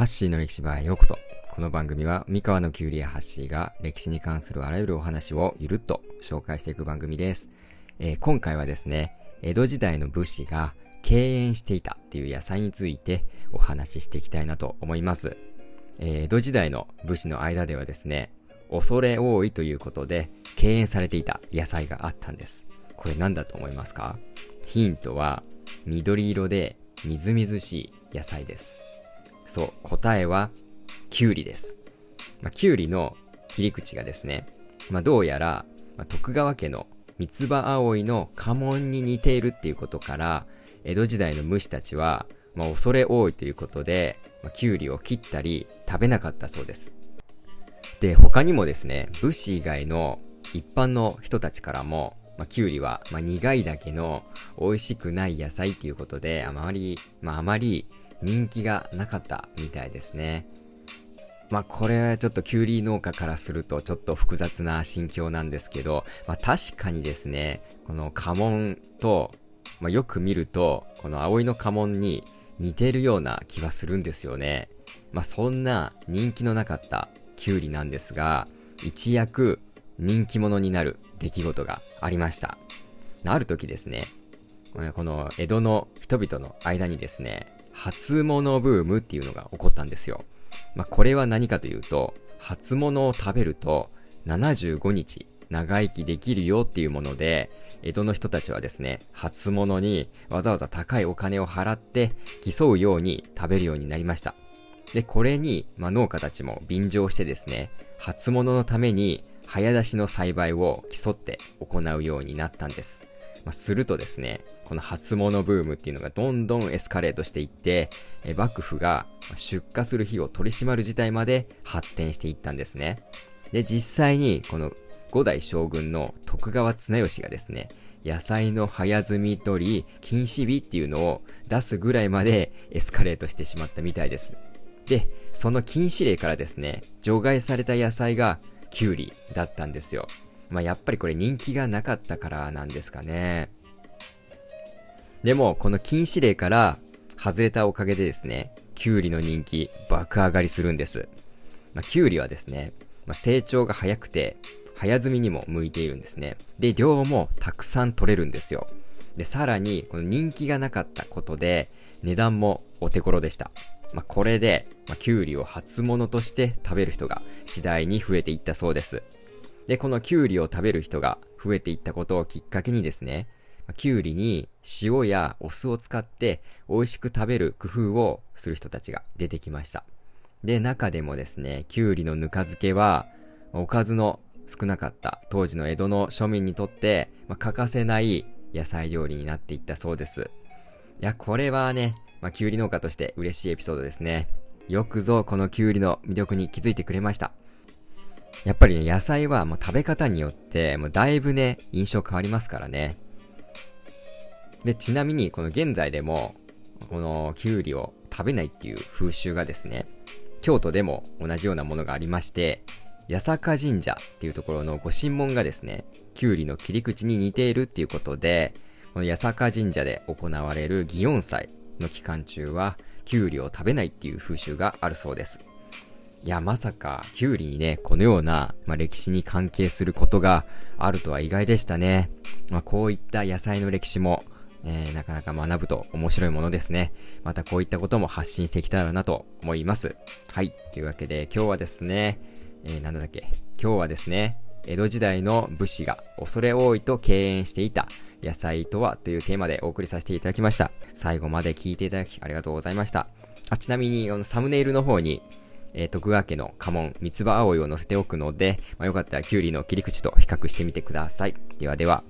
ハッシーの歴史場へようこそ。この番組は三河のキュウリやハッシーが歴史に関するあらゆるお話をゆるっと紹介していく番組です。えー、今回はですね、江戸時代の武士が敬遠していたっていう野菜についてお話ししていきたいなと思います。えー、江戸時代の武士の間ではですね、恐れ多いということで敬遠されていた野菜があったんです。これ何だと思いますか？ヒントは緑色でみずみずしい野菜です。そう、答えはキュウリです。まあ、キュウリの切り口がですね、まあ、どうやら、まあ、徳川家の三つ葉葵の家紋に似ているっていうことから、江戸時代の武士たちは、まあ、恐れ多いということで、まあ、キュウリを切ったり食べなかったそうです。で、他にもですね、武士以外の一般の人たちからも、まあ、キュウリは、まあ、苦いだけの美味しくない野菜っていうことで、あまり、まあ、あまり人気がなかったみたいですね。まあこれはちょっとキュウリ農家からするとちょっと複雑な心境なんですけど、まあ確かにですね、この家紋と、まあよく見ると、この葵の家紋に似てるような気はするんですよね。まあそんな人気のなかったキュウリなんですが、一躍人気者になる出来事がありました。ある時ですね、この江戸の人々の間にですね、初物ブームっていうのが起こったんですよ。まあ、これは何かというと、初物を食べると75日長生きできるよっていうもので、江戸の人たちはですね、初物にわざわざ高いお金を払って競うように食べるようになりました。で、これに、まあ、農家たちも便乗してですね、初物のために早出しの栽培を競って行うようになったんです。まあ、するとですね、この初物ブームっていうのがどんどんエスカレートしていって、え幕府が出荷する日を取り締まる事態まで発展していったんですね。で、実際にこの五代将軍の徳川綱吉がですね、野菜の早摘み取り禁止日っていうのを出すぐらいまでエスカレートしてしまったみたいです。で、その禁止令からですね、除外された野菜がキュウリだったんですよ。まあ、やっぱりこれ人気がなかったからなんですかね。でも、この禁止令から外れたおかげでですね、キュウリの人気爆上がりするんです。まあ、キュウリはですね、まあ、成長が早くて、早摘みにも向いているんですね。で、量もたくさん取れるんですよ。で、さらに、この人気がなかったことで、値段もお手頃でした。まあ、これで、まあ、キュウリを初物として食べる人が次第に増えていったそうです。で、このキュウリを食べる人が増えていったことをきっかけにですね、キュウリに塩やお酢を使って美味しく食べる工夫をする人たちが出てきました。で、中でもですね、キュウリのぬか漬けは、おかずの少なかった当時の江戸の庶民にとって、まあ、欠かせない野菜料理になっていったそうです。いや、これはね、まあ、キュウリ農家として嬉しいエピソードですね。よくぞこのキュウリの魅力に気づいてくれました。やっぱりね、野菜はもう食べ方によって、もうだいぶね、印象変わりますからね。で、ちなみに、この現在でも、このキュウリを食べないっていう風習がですね、京都でも同じようなものがありまして、八坂神社っていうところのご神門がですね、キュウリの切り口に似ているっていうことで、この八坂神社で行われる祇園祭の期間中は、キュウリを食べないっていう風習があるそうです。いや、まさか、キュウリにね、このような、まあ、歴史に関係することがあるとは意外でしたね。まあ、こういった野菜の歴史も、えー、なかなか学ぶと面白いものですね。またこういったことも発信していけたらなと思います。はい。というわけで、今日はですね、えー、なんだっけ。今日はですね、江戸時代の武士が恐れ多いと敬遠していた野菜とはというテーマでお送りさせていただきました。最後まで聞いていただきありがとうございました。あ、ちなみに、あの、サムネイルの方に、えー、徳川家の家紋、三つ葉葵を載せておくので、まあ、よかったらキュウリの切り口と比較してみてください。ではでは。